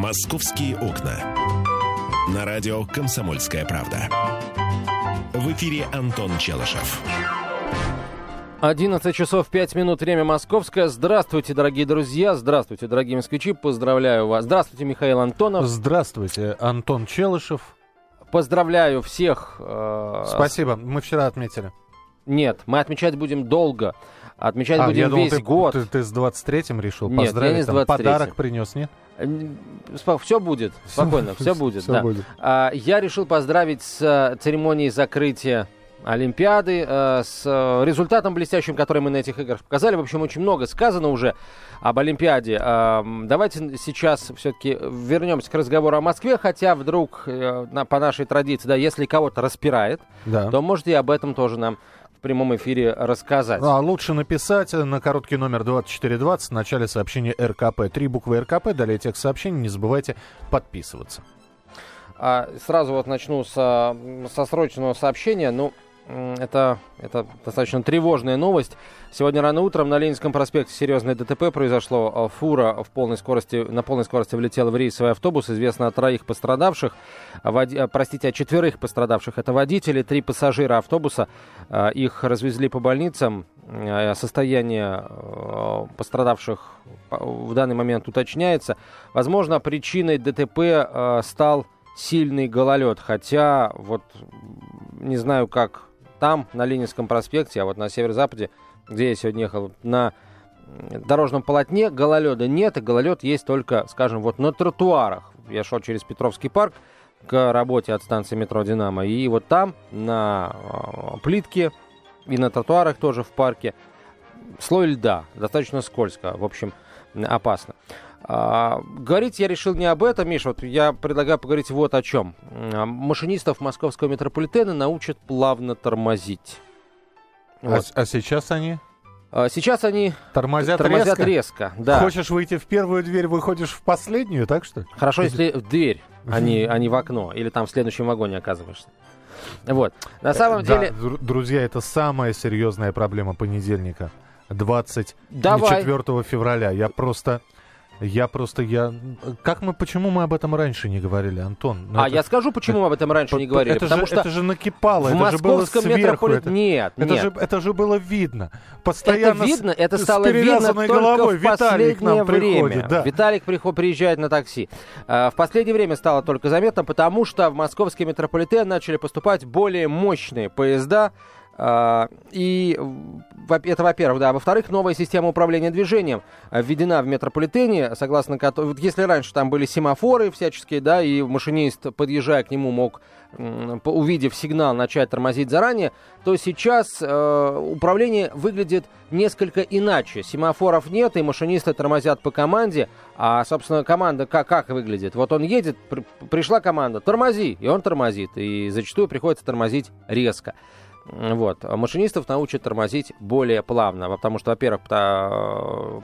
«Московские окна». На радио «Комсомольская правда». В эфире Антон Челышев. 11 часов 5 минут, время московское. Здравствуйте, дорогие друзья, здравствуйте, дорогие москвичи, поздравляю вас. Здравствуйте, Михаил Антонов. Здравствуйте, Антон Челышев. Поздравляю всех. Э, Спасибо, мы вчера отметили. Нет, мы отмечать будем долго. Отмечать а, будем я думал, весь ты, год. Ты, ты с 23-м решил нет, поздравить? Я не с 23 подарок принес, нет? Все будет, спокойно, все будет. Все да. будет. А, я решил поздравить с э, церемонией закрытия Олимпиады, э, с э, результатом блестящим, который мы на этих играх показали. В общем, очень много сказано уже об Олимпиаде. Э, давайте сейчас все-таки вернемся к разговору о Москве, хотя вдруг э, на, по нашей традиции, да, если кого-то распирает, да. то можете об этом тоже нам в прямом эфире рассказать. А, лучше написать на короткий номер 2420 в начале сообщения РКП. Три буквы РКП, далее текст сообщений. Не забывайте подписываться. А, сразу вот начну со, со срочного сообщения. Ну, это, это достаточно тревожная новость. Сегодня рано утром на Ленинском проспекте серьезное ДТП произошло. А, фура в полной скорости, на полной скорости влетела в рейсовый автобус. Известно о троих пострадавших. Води, а, простите, о четверых пострадавших. Это водители, три пассажира автобуса. А, их развезли по больницам. Состояние пострадавших в данный момент уточняется. Возможно, причиной ДТП стал сильный гололед. Хотя, вот не знаю, как там, на Ленинском проспекте, а вот на северо-западе, где я сегодня ехал, на дорожном полотне гололеда нет, и гололед есть только, скажем, вот на тротуарах. Я шел через Петровский парк к работе от станции метро «Динамо», и вот там, на э, плитке и на тротуарах тоже в парке, слой льда, достаточно скользко, в общем, опасно. А, говорить я решил не об этом, Миша, вот я предлагаю поговорить вот о чем. Машинистов московского метрополитена научат плавно тормозить. А вот. А, а сейчас они? А, сейчас они тормозят, тормозят резко. резко да. Хочешь выйти в первую дверь, выходишь в последнюю, так что? Хорошо, если в дверь, а не, а не в окно, или там в следующем вагоне оказываешься. Вот. На самом деле... Да, друзья, это самая серьезная проблема понедельника. 24 февраля. Я просто... Я просто, я... Как мы, почему мы об этом раньше не говорили, Антон? Ну, а это... я скажу, почему мы об этом раньше не говорили. Это Потому же, что это же накипало, это же было сверху. Метрополит... Это, нет, это нет. Же, это же было видно. Постоянно это видно, это стало видно только головой. в к нам время. приходит. Да. Виталик приход, приезжает на такси. А, в последнее время стало только заметно, потому что в московский метрополитен начали поступать более мощные поезда, и это, во-первых, да. Во-вторых, новая система управления движением введена в метрополитене, согласно которой, вот если раньше там были семафоры всяческие, да, и машинист, подъезжая к нему, мог, увидев сигнал, начать тормозить заранее, то сейчас э, управление выглядит несколько иначе. Семафоров нет, и машинисты тормозят по команде, а, собственно, команда как, как выглядит? Вот он едет, при, пришла команда, тормози, и он тормозит, и зачастую приходится тормозить резко. Вот. Машинистов научат тормозить более плавно, потому что, во-первых,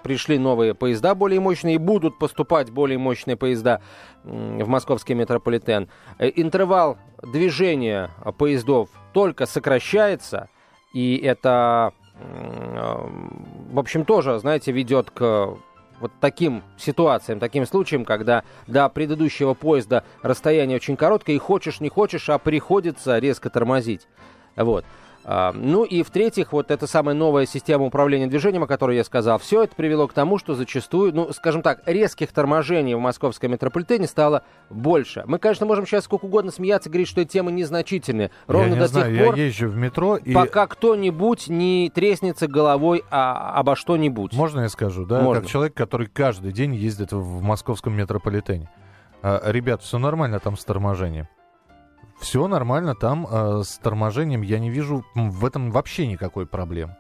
пришли новые поезда более мощные, и будут поступать более мощные поезда в московский метрополитен. Э, интервал движения поездов только сокращается, и это, в общем, тоже, знаете, ведет к вот таким ситуациям, таким случаям, когда до предыдущего поезда расстояние очень короткое, и хочешь не хочешь, а приходится резко тормозить. Вот. А, ну и в-третьих, вот эта самая новая система управления движением, о которой я сказал, все это привело к тому, что зачастую, ну, скажем так, резких торможений в московском метрополитене стало больше. Мы, конечно, можем сейчас сколько угодно смеяться, говорить, что эти темы незначительные. Ровно я не до знаю, тех пор, я езжу в метро и... пока кто-нибудь не треснется головой а, обо что-нибудь. Можно я скажу, да? Можно. Как человек, который каждый день ездит в московском метрополитене. А, ребят, все нормально там с торможением. Все нормально, там э, с торможением я не вижу в этом вообще никакой проблемы.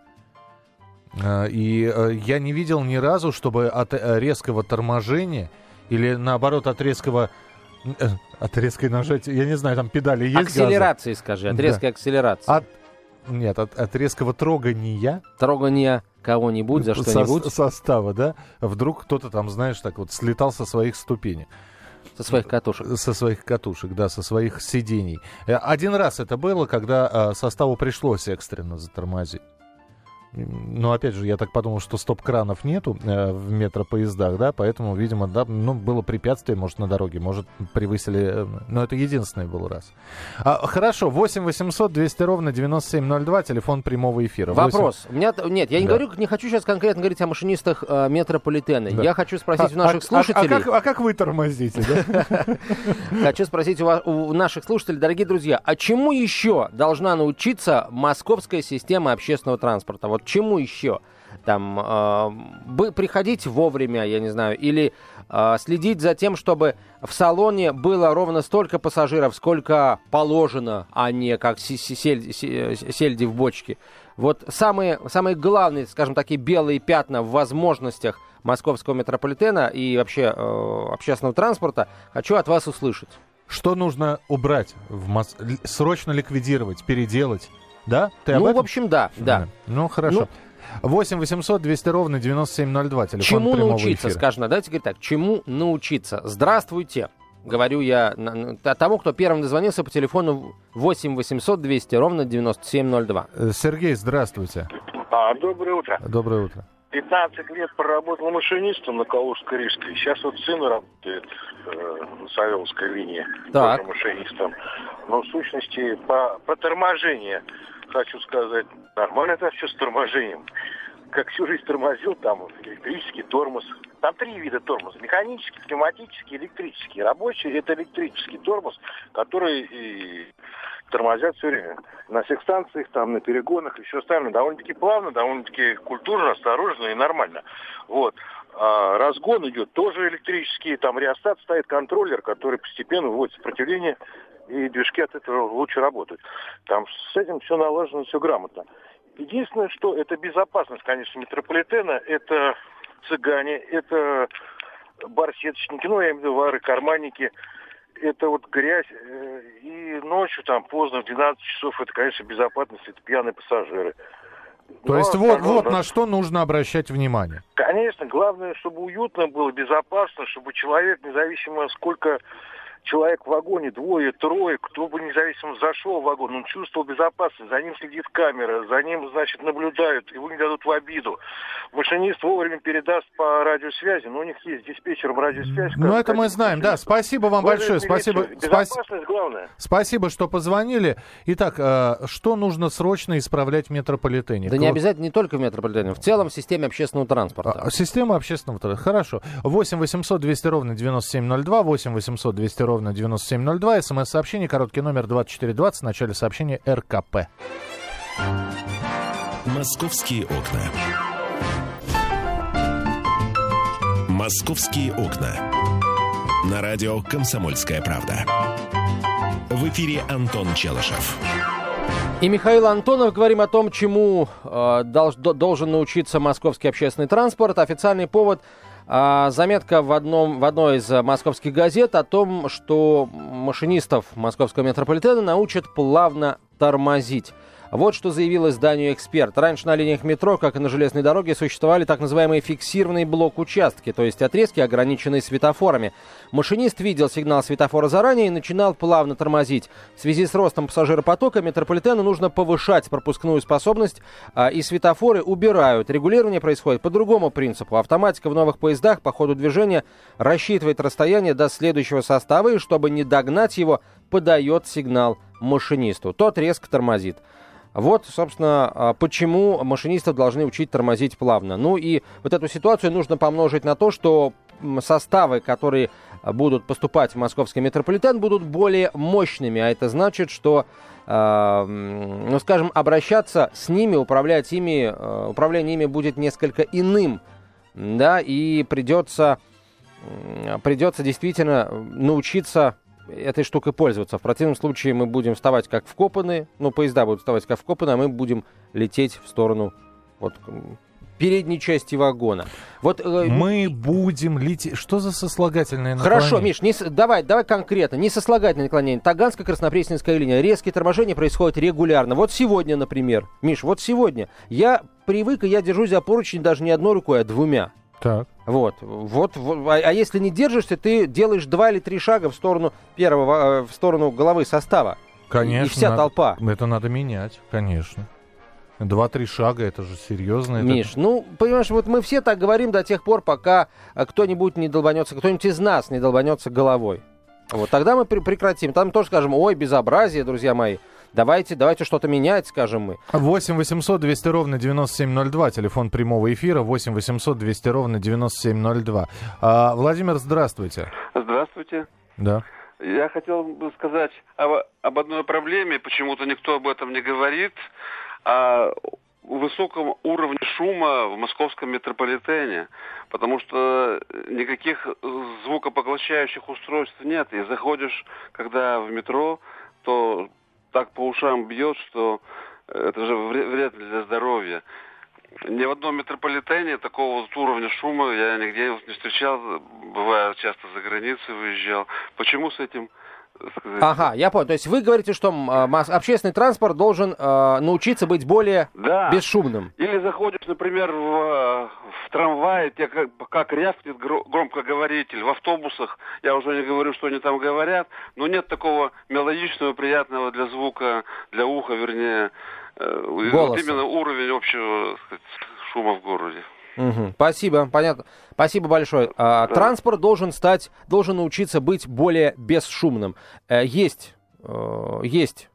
Э, и э, я не видел ни разу, чтобы от э, резкого торможения или наоборот от резкого э, от резкой нажатия, я не знаю, там педали есть Акселерации, газа? скажи, от резкой да. акселерации. От, нет, от, от резкого трогания. Трогания кого-нибудь за что-нибудь. Со, состава, да? Вдруг кто-то там, знаешь, так вот слетал со своих ступенек. Со своих катушек. Со своих катушек, да, со своих сидений. Э, один раз это было, когда э, составу пришлось экстренно затормозить. Ну, опять же, я так подумал, что стоп-кранов нету э, в метропоездах, да, поэтому, видимо, да, ну, было препятствие, может, на дороге, может, превысили, э, но это единственный был раз. А, хорошо, 8 800 200 ровно 9702, телефон прямого эфира. 8... Вопрос. У меня, нет, я не да. говорю, не хочу сейчас конкретно говорить о машинистах э, метрополитена. Да. Я хочу спросить а, у наших а, слушателей... А, а, как, а как вы тормозите? Хочу спросить у наших слушателей, дорогие друзья, а чему еще должна научиться московская система общественного транспорта? Вот чему еще? Там э, приходить вовремя, я не знаю, или э, следить за тем, чтобы в салоне было ровно столько пассажиров, сколько положено, а не как сель, сельди в бочке. Вот самые, самые главные, скажем, такие белые пятна в возможностях московского метрополитена и вообще э, общественного транспорта хочу от вас услышать. Что нужно убрать, в Мос... срочно ликвидировать, переделать? Да? Ты ну, в общем, да, да. Ну, хорошо. Ну, 8 800 200 ровно 9702, телефон Чему научиться, эфира. скажем, давайте говорить так, чему научиться? Здравствуйте, говорю я тому, кто первым дозвонился по телефону 8 800 200 ровно 9702. Э, Сергей, здравствуйте. А, доброе утро. Доброе утро. 15 лет проработал машинистом на Калужско-Рижской. Сейчас вот сын работает э, на Савеловской линии. Так. Тоже машинистом. Но в сущности по, по торможению хочу сказать, нормально это все с торможением. Как всю жизнь тормозил, там электрический тормоз. Там три вида тормоза. Механический, пневматический, электрический. Рабочий это электрический тормоз, который и тормозят все время. На всех станциях, там, на перегонах и все остальное. Довольно-таки плавно, довольно-таки культурно, осторожно и нормально. Вот. А разгон идет тоже электрический. Там реостат стоит контроллер, который постепенно вводит сопротивление и движки от этого лучше работают. Там с этим все налажено, все грамотно. Единственное, что это безопасность, конечно, метрополитена, это цыгане, это барсеточники, ну, я имею в виду вары, карманники, это вот грязь, э, и ночью там поздно, в 12 часов, это, конечно, безопасность, это пьяные пассажиры. То Но есть вот, вот на что нужно обращать внимание. Конечно, главное, чтобы уютно было, безопасно, чтобы человек, независимо сколько человек в вагоне, двое, трое, кто бы независимо зашел в вагон, он чувствовал безопасность, за ним следит камера, за ним, значит, наблюдают, его не дадут в обиду. Машинист вовремя передаст по радиосвязи, но у них есть диспетчером радиосвязь. Ну, это мы знаем, да. Спасибо вам большое. Спасибо. Безопасность главное. Спасибо, что позвонили. Итак, э, что нужно срочно исправлять в метрополитене? Да не обязательно не только в метрополитене, в целом в системе общественного транспорта. А, система общественного транспорта. Хорошо. 8 800 200 ровно 9702, 8 800 200 ровно ровно 9702. СМС-сообщение, короткий номер 2420, в начале сообщения РКП. Московские окна. Московские окна. На радио «Комсомольская правда». В эфире Антон Челышев. И Михаил Антонов говорим о том, чему э, долж, должен научиться московский общественный транспорт. Официальный повод заметка в, одном, в одной из московских газет о том, что машинистов московского метрополитена научат плавно тормозить. Вот что заявил изданию «Эксперт». Раньше на линиях метро, как и на железной дороге, существовали так называемые фиксированные блок-участки, то есть отрезки, ограниченные светофорами. Машинист видел сигнал светофора заранее и начинал плавно тормозить. В связи с ростом пассажиропотока метрополитену нужно повышать пропускную способность, а, и светофоры убирают. Регулирование происходит по другому принципу. Автоматика в новых поездах по ходу движения рассчитывает расстояние до следующего состава, и чтобы не догнать его, подает сигнал машинисту. Тот резко тормозит. Вот, собственно, а, почему машинистов должны учить тормозить плавно. Ну и вот эту ситуацию нужно помножить на то, что составы, которые будут поступать в московский метрополитен, будут более мощными. А это значит, что, э, ну, скажем, обращаться с ними, управлять ими, управление ими будет несколько иным. Да, и придется, придется действительно научиться этой штукой пользоваться. В противном случае мы будем вставать как вкопанные, ну, поезда будут вставать как вкопанные, а мы будем лететь в сторону вот, передней части вагона. Вот, э, мы будем лететь... Что за сослагательное наклонение? Хорошо, Миш, не, давай, давай конкретно. Не сослагательное наклонение. Таганская краснопресненская линия. Резкие торможения происходят регулярно. Вот сегодня, например. Миш, вот сегодня. Я привык, и я держусь за поручень даже не одной рукой, а двумя. Так. Вот, вот, вот а, а если не держишься, ты делаешь два или три шага в сторону первого, э, в сторону головы состава. Конечно. И вся надо, толпа. Это надо менять, конечно. Два-три шага, это же серьезно. это- Миш, ну, понимаешь, вот мы все так говорим до тех пор, пока а, кто-нибудь не долбанется, кто-нибудь из нас не долбанется головой. Вот тогда мы пре- прекратим. Там тоже скажем, ой, безобразие, друзья мои. Давайте, давайте что-то менять, скажем мы. 8 800 200 ровно 9702, телефон прямого эфира, 8 800 200 ровно 9702. А, Владимир, здравствуйте. Здравствуйте. Да. Я хотел бы сказать об, об одной проблеме, почему-то никто об этом не говорит, о высоком уровне шума в московском метрополитене, потому что никаких звукопоглощающих устройств нет, и заходишь, когда в метро, то так по ушам бьет, что это же вре- вредно для здоровья. Ни в одном метрополитене такого вот уровня шума я нигде не встречал. Бываю часто за границей выезжал. Почему с этим э, сказать, Ага, я понял. То есть вы говорите, что а, общественный транспорт должен а, научиться быть более Да. бесшумным. Или заходишь, например, в, э, в трамвае, тебе как, как рявкнет гро- громкоговоритель. В автобусах, я уже не говорю, что они там говорят, но нет такого мелодичного, приятного для звука, для уха, вернее. э, Голоса. Вот именно уровень общего сказать, шума в городе. Мгм. Спасибо, понятно. Спасибо большое. А, Транспорт должен стать, должен научиться быть более бесшумным. Э, Есть, э, есть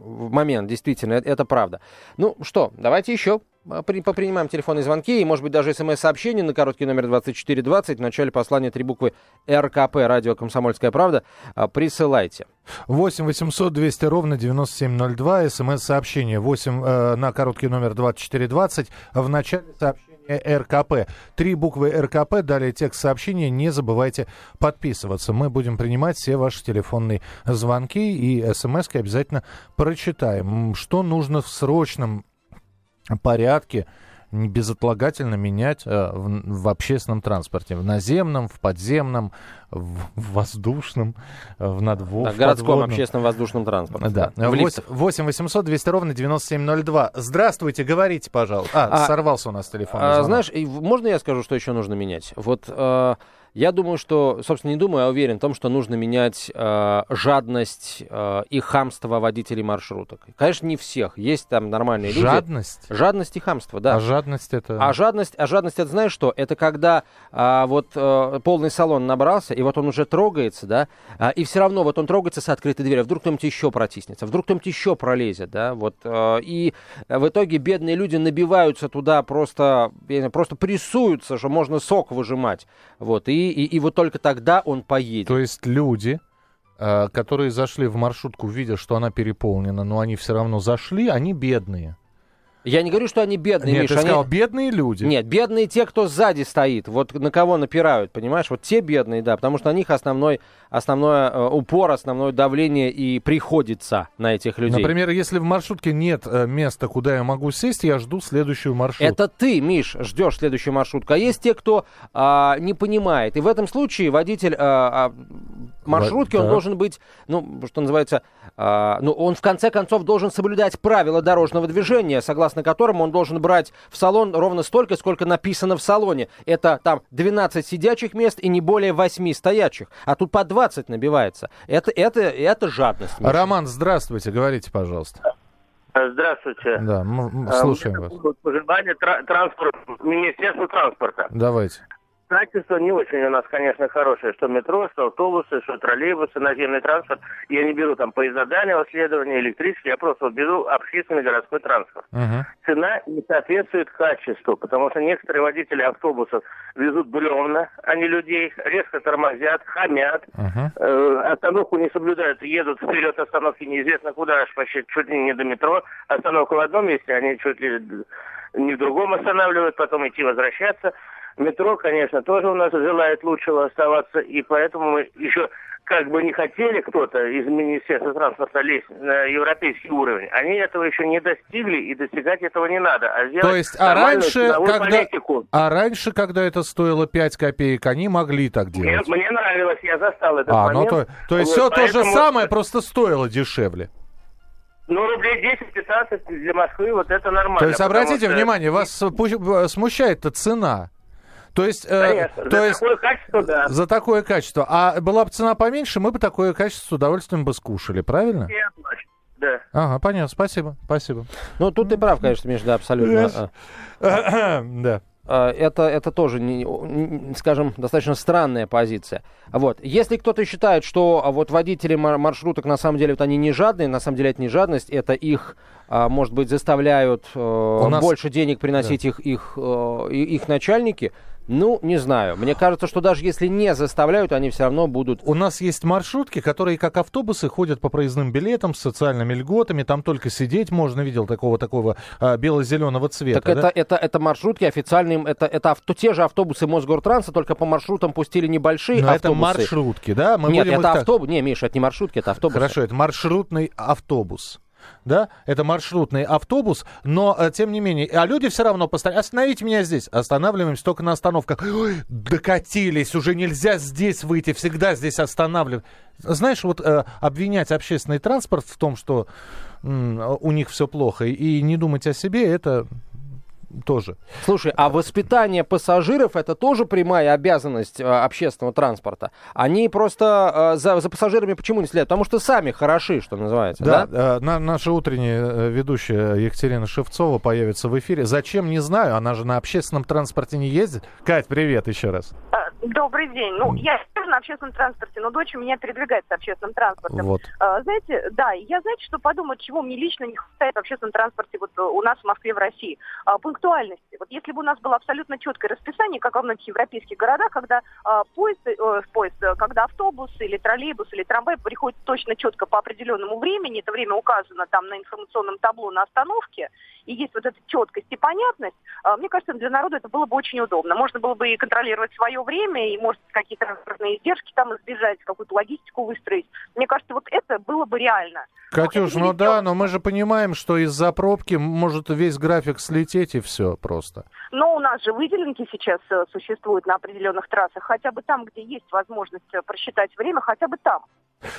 момент, действительно, это, это правда. Ну что, давайте еще при- попринимаем телефонные звонки и, может быть, даже смс-сообщение на короткий номер 2420 в начале послания три буквы РКП, радио «Комсомольская правда», присылайте. 8 800 200 ровно 9702, смс-сообщение 8 э, на короткий номер 2420, в начале сообщения РКП. Три буквы РКП, далее текст сообщения, не забывайте подписываться. Мы будем принимать все ваши телефонные звонки и смс обязательно прочитаем. Что нужно в срочном порядке безотлагательно менять э, в, в общественном транспорте. В наземном, в подземном, в, в воздушном, э, в надво... На в городском подводном. общественном воздушном транспорте. Да. В лифтах. 8 800 200 ровно 9702. Здравствуйте, говорите, пожалуйста. А, А, сорвался у нас телефон. А, знаешь, можно я скажу, что еще нужно менять? Вот э, я думаю, что, собственно, не думаю, а уверен в том, что нужно менять э, жадность э, и хамство водителей маршруток. Конечно, не всех. Есть там нормальные люди. Жадность? Жадность и хамство, да. А жадность это... А жадность, а жадность, это знаешь что? Это когда а, вот э, полный салон набрался, и вот он уже трогается, да, а, и все равно вот он трогается с открытой дверью, а вдруг кто-нибудь еще протиснется, вдруг кто-нибудь еще пролезет, да, вот, э, и в итоге бедные люди набиваются туда просто, просто прессуются, что можно сок выжимать, вот, и, и, и вот только тогда он поедет. То есть люди, э, которые зашли в маршрутку, видя, что она переполнена, но они все равно зашли, они бедные. Я не говорю, что они бедные, Нет, Миш, ты они- сказал, бедные люди. Нет, бедные те, кто сзади стоит, вот на кого напирают, понимаешь? Вот те бедные, да, потому что на них основной, основной э, упор, основное давление и приходится на этих людей. Например, если в маршрутке нет э, места, куда я могу сесть, я жду следующую маршрутку. Это ты, Миш, ждешь следующую маршрутку. А есть те, кто а, не понимает. И в этом случае водитель а, а, маршрутки, он должен быть, ну, что называется, а, ну, он в конце концов должен соблюдать правила дорожного движения, согласно которому он должен брать в салон ровно столько, сколько написано в салоне. Это там 12 сидячих мест и не более 8 стоячих. А тут по 20 набивается. Это, это, это жадность. Миша. Роман, здравствуйте, говорите, пожалуйста. Здравствуйте. Да, м- м, А, слушаем меня вас. Пожелание тра- транспорт, Министерству транспорта. Давайте. Качество не очень у нас, конечно, хорошее, что метро, что автобусы, что троллейбусы, наземный транспорт. Я не беру там поезда дальнего следования, электрический, я просто вот беру общественный городской транспорт. Мгм. Цена не соответствует качеству, потому что некоторые водители автобусов везут бревна, а не людей, резко тормозят, хамят, Мгм. Э, остановку не соблюдают, едут вперед остановки неизвестно куда, аж почти чуть ли не до метро. Остановка в одном месте, они чуть ли не в другом останавливают, потом идти возвращаться. Метро, конечно, тоже у нас желает лучшего оставаться, и поэтому мы еще как бы не хотели кто-то из Министерства транспорта лезть на европейский уровень, они этого еще не достигли, и достигать этого не надо. А То есть, а раньше, когда, политику. а раньше, когда это стоило 5 копеек, они могли так Мне, делать. мне нравилось, я застал этот А, ну момент. то, то есть Вот, все то же поэтому- самое, просто стоило дешевле. Ну, рублей 10-15 для Москвы, вот это нормально. То есть, обратите что- внимание, вас пу- смущает-то цена. То есть, э, Конечно, то за есть такое качество, да. за такое качество. А была бы цена поменьше, мы бы такое качество с удовольствием бы скушали, правильно? Да. Ага, понятно, спасибо, спасибо. Ну, тут ты прав, конечно, Миш, да, абсолютно. Да. А, это, это тоже, не- не- скажем, достаточно странная позиция. Вот. Если кто-то считает, что а, вот водители мар- маршруток на самом деле вот они не жадные, на самом деле это не жадность, это их, а, может быть, заставляют э, нас- больше денег приносить их, их, э, их начальники, ну, не знаю. Мне кажется, что даже если не заставляют, они все равно будут... У нас есть маршрутки, которые как автобусы ходят по проездным билетам с социальными льготами. Там только сидеть можно. Видел такого такого а, бело-зеленого цвета. Так да? это, это, это маршрутки официальные, это, это авто, те же автобусы Мосгортранса, только по маршрутам пустили небольшие Но это автобусы. маршрутки, да? Мы Нет, это так- автобус. Не, Миша, это не маршрутки, это автобусы. Хорошо, это маршрутный автобус. Да, это маршрутный автобус, но э, тем не менее, а люди все равно постоянно, остановите меня здесь, останавливаемся только на остановках. Ой, докатились, уже нельзя здесь выйти, всегда здесь останавливать. Знаешь, вот э, обвинять общественный транспорт в том, что у них все плохо, и не думать о себе, это тоже. Слушай, а воспитание пассажиров это тоже прямая обязанность э, общественного транспорта. Они просто э, за, за пассажирами почему не следят? Потому что сами хороши, что называется. Да. Да, э, на- наша утренняя э, ведущая Екатерина Шевцова появится в эфире. Зачем, не знаю, она же на общественном транспорте не ездит. Кать, привет еще раз. Добрый день. Ну, я тоже на общественном транспорте, но дочь у меня передвигается общественным транспортом. Вот. А, знаете, да, я знаете, что подумать, чего мне лично не хватает в общественном транспорте вот э, у нас в Москве, в России? А, пунктуальности. Вот если бы у нас было абсолютно четкое расписание, как во многих европейских городах, когда а, поезд, э, поезд, э, когда автобус или троллейбус или трамвай приходит точно четко по определенному времени, это время указано там на информационном табло на остановке, и есть вот эта четкость и понятность, а, мне кажется, для народа это было бы очень удобно. Можно было бы и контролировать свое время, и, может, какие-то транспортные издержки там избежать, какую-то логистику выстроить. Мне кажется, вот это было бы реально. Катюш, ну не да, но мы же понимаем, что из-за пробки может весь график слететь и все просто. Но у нас же выделенки сейчас э, существуют на определенных трассах, хотя бы там, где есть возможность э, просчитать время, хотя бы там.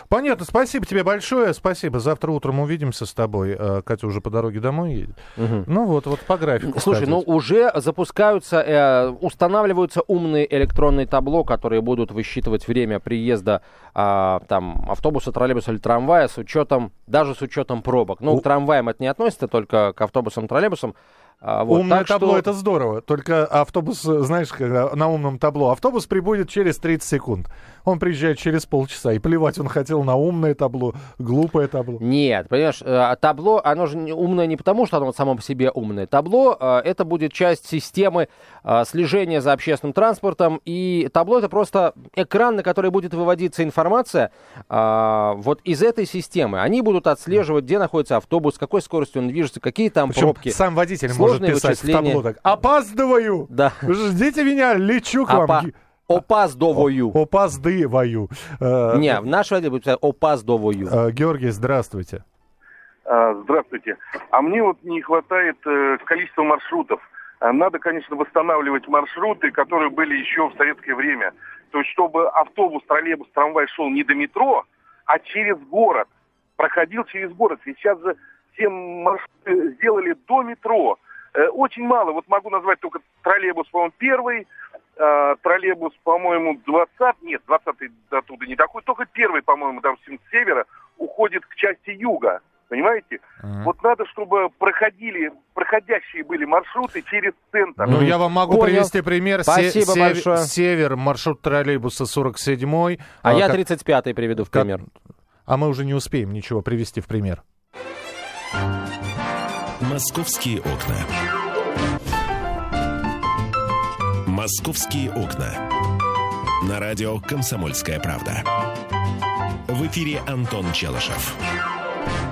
Понятно, спасибо тебе большое, спасибо. Завтра утром увидимся с тобой. Э, Катя уже по дороге домой едет. Мгм. Ну вот, вот по графику. Слушай, ну уже запускаются, э, устанавливаются умные электронные табло, которые будут высчитывать время приезда а, там автобуса, троллейбуса или трамвая с учетом, даже с учетом пробок. Ну, У- к трамваям это не относится, только к автобусам, троллейбусам. А, вот, Умное так табло что- это здорово. Только автобус, э, знаешь, когда на умном табло. Автобус прибудет через 30 секунд. Он приезжает через полчаса. И плевать он хотел на умное табло, глупое табло. Нет, понимаешь, э, табло, оно же умное не потому, что оно само по себе умное. Табло э, это будет часть системы э, слежения за общественным транспортом. И табло это просто экран, на который будет выводиться информация вот из этой системы. Они будут отслеживать, где находится автобус, с какой скоростью он движется, какие там Причем пробки. сам водитель может писать в вычисления. табло так. Опаздываю! Да. Ждите меня, лечу к вам. Опа- Ги- Опаздовую. Опаздываю. Э, Не, в наш водитель будет писать опаздовую. э, Георгий, здравствуйте. А, Здравствуйте. А мне вот не хватает э, количества маршрутов. Надо, конечно, восстанавливать маршруты, которые были еще в советское время. То есть, чтобы автобус, троллейбус, трамвай шел не до метро, а через город. Проходил через город. Сейчас же все маршруты сделали до метро. Э, Очень мало. Вот могу назвать только троллейбус, по-моему, первый, а, троллейбус, по-моему, 20, нет, 20 оттуда не такой, только первый, по-моему, допустим, с севера уходит к части юга. Понимаете? Мгм. Вот надо, чтобы проходили, проходящие были маршруты через центр. Ну, я вам могу Понял. привести пример. Спасибо се- большое. Север, маршрут троллейбуса 47-й. А я как- 35-й приведу в как- пример. А мы уже не успеем ничего привести в пример. Московские окна. Московские окна. На радио «Комсомольская правда». В эфире Антон Челышев.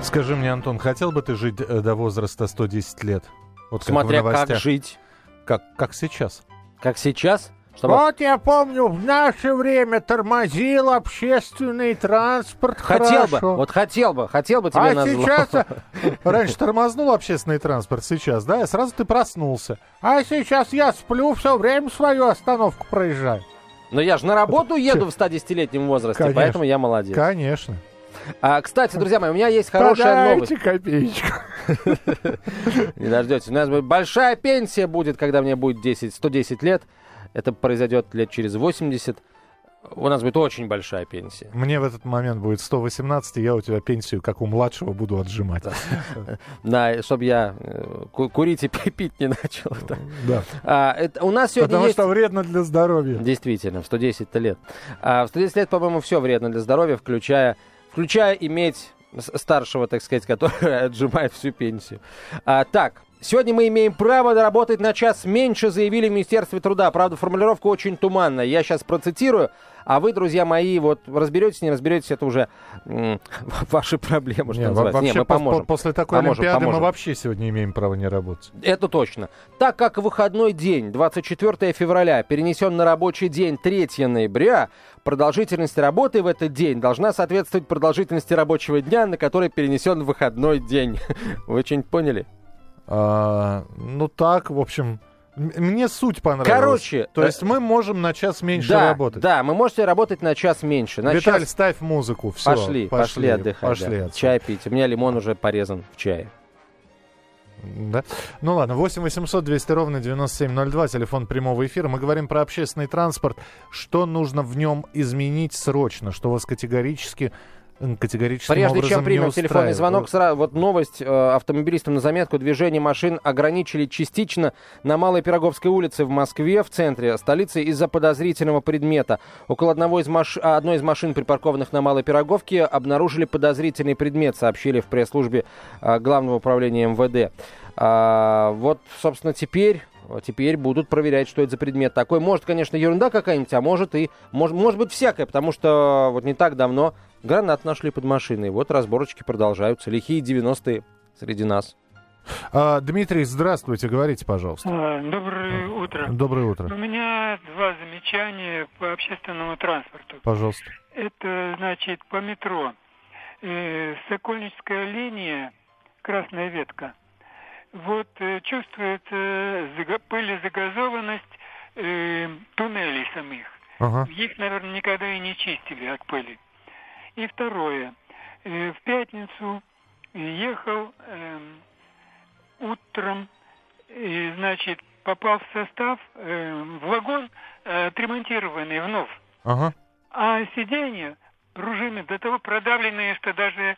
Скажи мне, Антон, хотел бы ты жить э, до возраста 110 лет? Вот как в Смотря как новостях. жить. Как, как сейчас. Как сейчас? Чтобы... Вот я помню, в наше время тормозил общественный транспорт Хотел бы, хорошо. вот хотел бы, хотел бы тебе А на зло. сейчас... Раньше тормознул общественный транспорт, сейчас, да, и сразу ты проснулся. А сейчас я сплю, все время свою остановку проезжаю. Но я же на работу еду в 110-летнем возрасте, Конечно. поэтому я молодец. Конечно. А, кстати, друзья мои, у меня есть хорошая новость. Подайте копеечку. Не дождетесь. У нас будет большая пенсия будет, когда мне будет 10, 110 лет. Это произойдет лет через 80. у нас будет очень большая пенсия. Мне в этот момент будет 118, и я у тебя пенсию, как у младшего, буду отжимать. Да, чтобы я э, ку- курить и пи- пить не начал. да. А, у нас сегодня Потому что вредно для здоровья. Действительно, в 110 лет. А в 110 лет, по-моему, все вредно для здоровья, включая, включая иметь старшего, так сказать, который отжимает всю пенсию. А, так, сегодня мы имеем право работать на час меньше, заявили в Министерстве труда. Правда, формулировка очень туманная. Я сейчас процитирую, а вы, друзья мои, вот разберетесь, не разберетесь, это уже м, ваши проблемы, что Не, называется. Не, вообще мы пос- поможем. после такой Поможем, Олимпиады мы поможем. вообще сегодня имеем право не работать. Это точно. Так как выходной день, 24 февраля, перенесен на рабочий день 3 ноября, продолжительность работы в этот день должна соответствовать продолжительности рабочего дня, на который перенесен выходной день. Вы что-нибудь поняли? А, ну так, в общем, мне суть понравилась. Короче, То э, есть мы можем на час меньше да, работать. да, мы можете работать на час меньше. На Виталий, час... ставь музыку. Все, Пошли, пошли, отдыхать. Пошли да. Чай пить. У меня лимон уже порезан в чае. Да? Ну ладно, 8 800 200 ровно 9702, телефон прямого эфира. Мы говорим про общественный транспорт. Что нужно в нем изменить срочно? Что вас категорически категорически Прежде чем примем телефонный звонок, сразу, вот новость э, автомобилистам на заметку. Движение машин ограничили частично на Малой Пироговской улице в Москве, в центре столицы, из-за подозрительного предмета. Около одного из маш... а, одной из машин, припаркованных на Малой Пироговке, обнаружили подозрительный предмет, сообщили в пресс-службе э, Главного управления МВД. А, вот, собственно, теперь... Теперь будут проверять, что это за предмет такой. Может, конечно, ерунда какая-нибудь, а может и может, может быть всякое, потому что вот не так давно гранат нашли под машиной. Вот разборочки продолжаются. Лихие 90-е среди нас. А, Дмитрий, здравствуйте, говорите, пожалуйста. А, Доброе утро. Доброе У утро. меня два замечания по общественному транспорту. Пожалуйста. Это, значит, по метро. Э, Сокольническая линия, красная ветка. Вот э, чувствуется зага- пылезагазованность э, туннелей самих. Ага. Их, наверное, никогда и не чистили от пыли. И второе. Э, В пятницу ехал эм, утром, и, значит, попал в состав, э, в вагон, э, отремонтированный вновь. Ага. А сиденья, пружины до того продавленные, что даже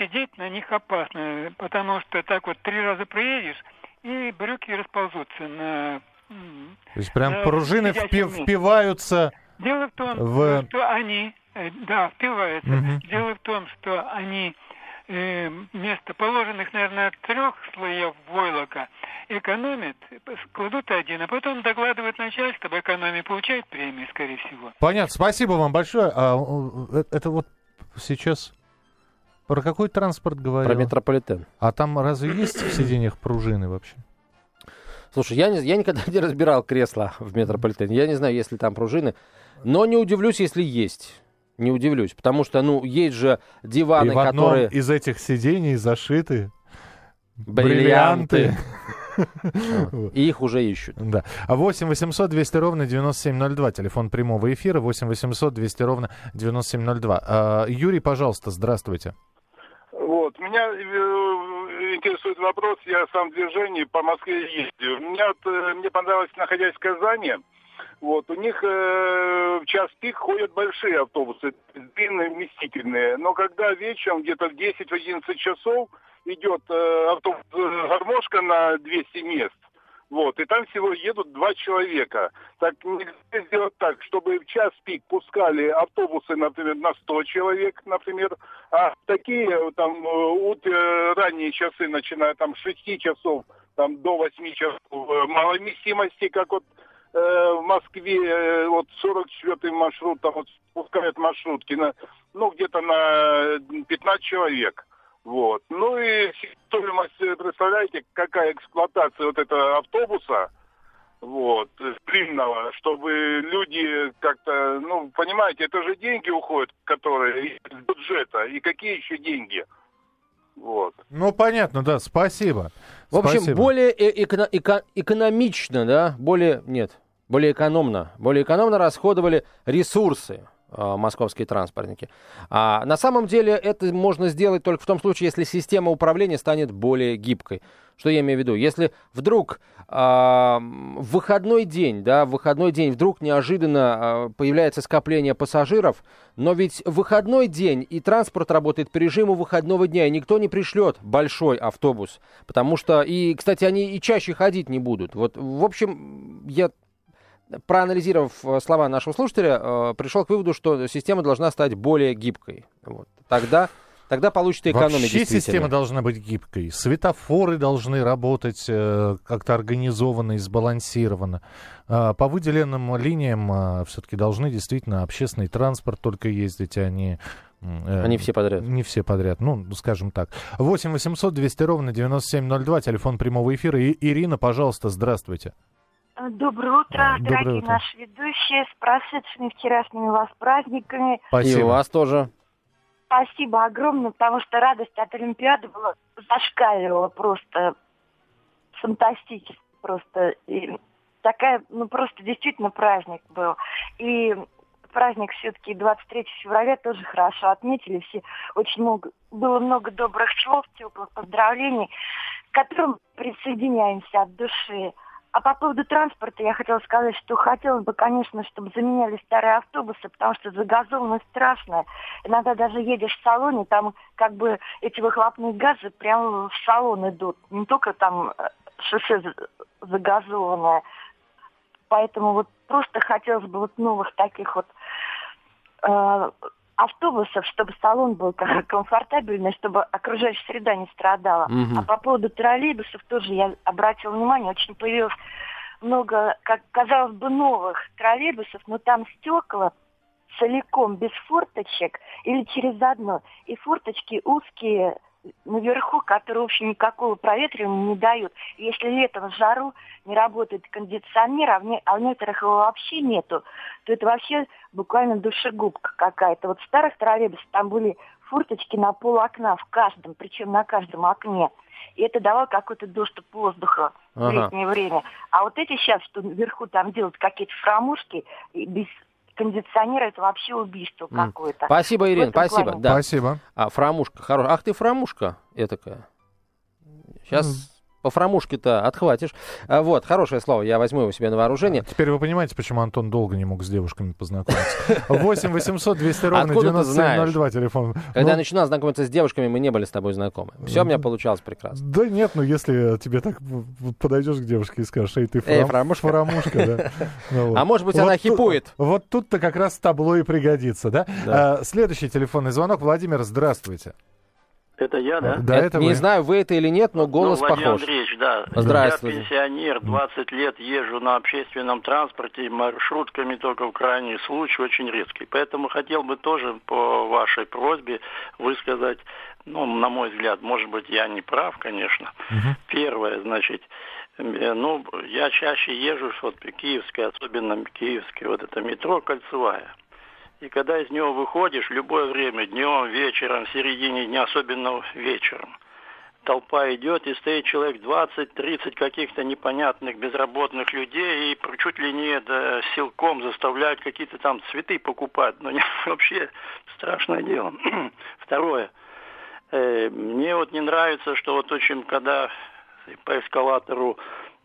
сидеть на них опасно, потому что так вот три раза проедешь, и брюки расползутся на... То есть прям Э, пружины впи- впиваются. Дело в том, В- что они, э, да, впиваются. Мгм. Дело в том, что они э, вместо положенных, наверное, трех слоев войлока экономят, кладут один, а потом докладывают начальство об экономии, получают премии, скорее всего. Понятно, спасибо вам большое. А, э, это вот сейчас про какой транспорт говорил? Про метрополитен. А там разве есть в сиденьях пружины вообще? Слушай, я, не, я никогда не разбирал кресла в метрополитене. Я не знаю, есть ли там пружины. Но не удивлюсь, если есть. Не удивлюсь. Потому что, ну, есть же диваны, И в одном которые... из этих сидений зашиты Бриллианты. И их уже ищут. Да. А 8 800 200 ровно 9702. Телефон прямого эфира 8 800 200 ровно 9702. А, Юрий, пожалуйста, здравствуйте. Вот, меня э, интересует вопрос, я сам в движении по Москве ездил. Меня вот, э, мне понравилось, находясь в Казани, вот, у них э, в час пик ходят большие автобусы, длинные, вместительные. Но когда вечером, где-то в 10-11 часов, идет э, автобус э, гармошка на 200 мест, вот, и там всего едут два человека. Так нельзя сделать так, чтобы в час пик пускали автобусы, например, на 100 человек, например, а такие э, там э, ут, э, ранние часы, начиная там с 6 часов там, до 8 часов э, маловместимости, как вот э, в Москве, э, вот 44-й маршрут, там вот пускают маршрутки, на, ну, где-то на 15 человек. Вот. Ну и стоимость, представляете, какая эксплуатация вот этого автобуса, вот, длинного, чтобы люди как-то, ну, понимаете, это же деньги уходят, которые из бюджета, и какие еще деньги? Вот. Ну, понятно, да, спасибо. В общем, Спасибо. более э- эко- эко- экономично, да, более, нет, более экономно, более экономно расходовали ресурсы московские транспортники. А на самом деле это можно сделать только в том случае, если система управления станет более гибкой. Что я имею в виду? Если вдруг э, в выходной день, да, в выходной день вдруг неожиданно э, появляется скопление пассажиров, но ведь выходной день и транспорт работает по режиму выходного дня, и никто не пришлет большой автобус, потому что, и, кстати, они и чаще ходить не будут. Вот, в общем, я проанализировав э, слова нашего слушателя, э, пришел к выводу, что система должна стать более гибкой. Вот. Тогда Тогда получится экономить Вообще система должна быть гибкой. Светофоры должны работать э, как-то организованно и сбалансированно. Э, по выделенным линиям э, все-таки должны действительно общественный транспорт только ездить, а не... Э, Они все подряд. Не все подряд, ну, скажем так. 8 800 200 ровно 9702, телефон прямого эфира. И, Ирина, пожалуйста, здравствуйте. Доброе утро, Доброе дорогие утро. наши ведущие, с прошедшими вчерашними вас праздниками. Спасибо. И вас тоже. Спасибо огромное, потому что радость от Олимпиады была зашкаливала просто фантастически. Просто и такая, ну просто действительно праздник был. И праздник все-таки 23 февраля тоже хорошо отметили. Все очень много, было много добрых слов, теплых поздравлений, к которым присоединяемся от души. А по поводу транспорта я хотела сказать, что хотелось бы, конечно, чтобы заменяли старые автобусы, потому что загазованность страшная. Иногда даже едешь в салоне, там как бы эти выхлопные газы прямо в салон идут. Не только там э, шоссе за- загазованное. Поэтому вот просто хотелось бы вот новых таких вот э, автобусов, чтобы салон был комфортабельный, чтобы окружающая среда не страдала. Мгм. А по поводу троллейбусов тоже я обратила внимание, очень появилось много, как казалось бы, новых троллейбусов, но там стекла целиком без форточек или через одно. И форточки узкие наверху, которые, в общем, никакого проветривания не дают. Если летом в жару не работает кондиционер, а в, не- а в некоторых его вообще нету, то это вообще буквально душегубка какая-то. Вот в старых троллейбусах там были форточки на пол окна в каждом, причем на каждом окне. И это давало какой-то доступ воздуха в Ага. летнее время. А вот эти сейчас, что вверху там делают какие-то фрамушки, и без кондиционера, это вообще убийство М. какое-то. Спасибо, Ирина, спасибо. плане. Да. Спасибо. А, фрамушка, хорошая. Ах ты фрамушка этакая. Сейчас по фрамушке-то отхватишь. А, вот, хорошее слово, я возьму его себе на вооружение. Теперь вы понимаете, почему Антон долго не мог с девушками познакомиться. 8 800 200 ровно Откуда ты 9702 телефон. Когда Ну, я начинал знакомиться с девушками, мы не были с тобой знакомы. Все у меня получалось прекрасно. Да нет, ну если тебе так подойдешь к девушке и скажешь, эй, ты фрамушка». фрамушка, да. Ну. А может быть, она хипует. Вот тут-то как раз табло и пригодится, да? Да. А, Следующий телефонный звонок. Владимир, здравствуйте. Это я, да? Да, это не вы. знаю, вы это или нет, но голос ну, Владимир похож. Андреевич, да. Здравствуйте. Я пенсионер, 20 лет езжу на общественном транспорте, маршрутками только в крайний случай, очень редкий. Поэтому хотел бы тоже по вашей просьбе высказать, ну, на мой взгляд, может быть, я не прав, конечно. Первое, значит, э, ну, я чаще езжу, вот Киевская, особенно Киевская, вот это метро Кольцевая. И когда из него выходишь, любое время, днем, вечером, в середине дня, особенно вечером, толпа идет, и стоит человек 20-30 каких-то непонятных безработных людей, и чуть ли не это силком заставляют какие-то там цветы покупать. Но не, вообще страшное дело. Второе. Э, мне вот не нравится, что вот очень, когда по эскалатору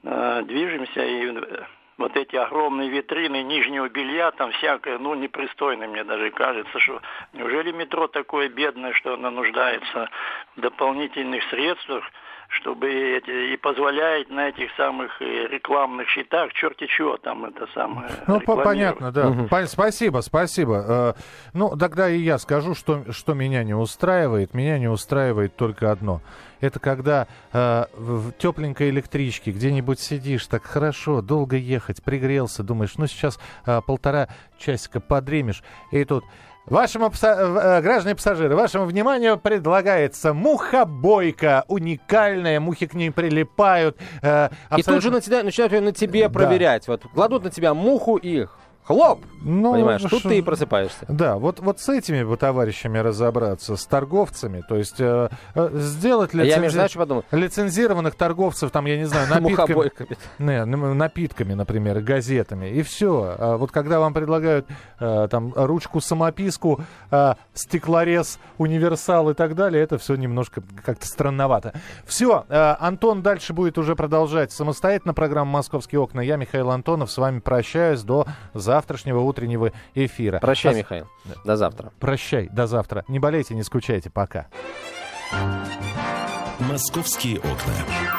э, движемся, и э, вот эти огромные витрины нижнего белья, там всякое, ну, непристойно мне даже кажется, что неужели метро такое бедное, что оно нуждается в дополнительных средствах, чтобы эти, и позволяет на этих самых э, рекламных счетах, черти чего там это самое Ну, понятно, да. По- Спасибо, спасибо. Э, Ну, тогда и я скажу, что, что меня не устраивает. Меня не устраивает только одно. Это когда э, в в тепленькой электричке где-нибудь сидишь, так хорошо, долго ехать, пригрелся, думаешь, ну, сейчас э, полтора часика подремешь, и тут... Вашему пса- э, граждане пассажиры, вашему вниманию предлагается мухобойка уникальная, мухи к ней прилипают. э, И тут абсолютно- же на тебя, начинают её на тебе Да. проверять. Вот кладут на тебя муху и хлоп, Ну, понимаешь, тут ш- ты и просыпаешься. Да, вот, вот с этими бы товарищами разобраться, с торговцами, то есть э, э, сделать А я, между лицензи- знаешь, что подумал? лицензированных торговцев, там, я не знаю, напитками, не, напитками, например, газетами, и все. А вот когда вам предлагают э, там ручку-самописку, э, стеклорез, универсал и так далее, это все немножко как-то странновато. Все, Антон дальше будет уже продолжать самостоятельно программу «Московские окна». Я, Михаил Антонов, с вами прощаюсь до завтрашнего утреннего эфира. Прощай, А Михаил. До завтра. Прощай, до завтра. Не болейте, не скучайте, пока. «Московские окна».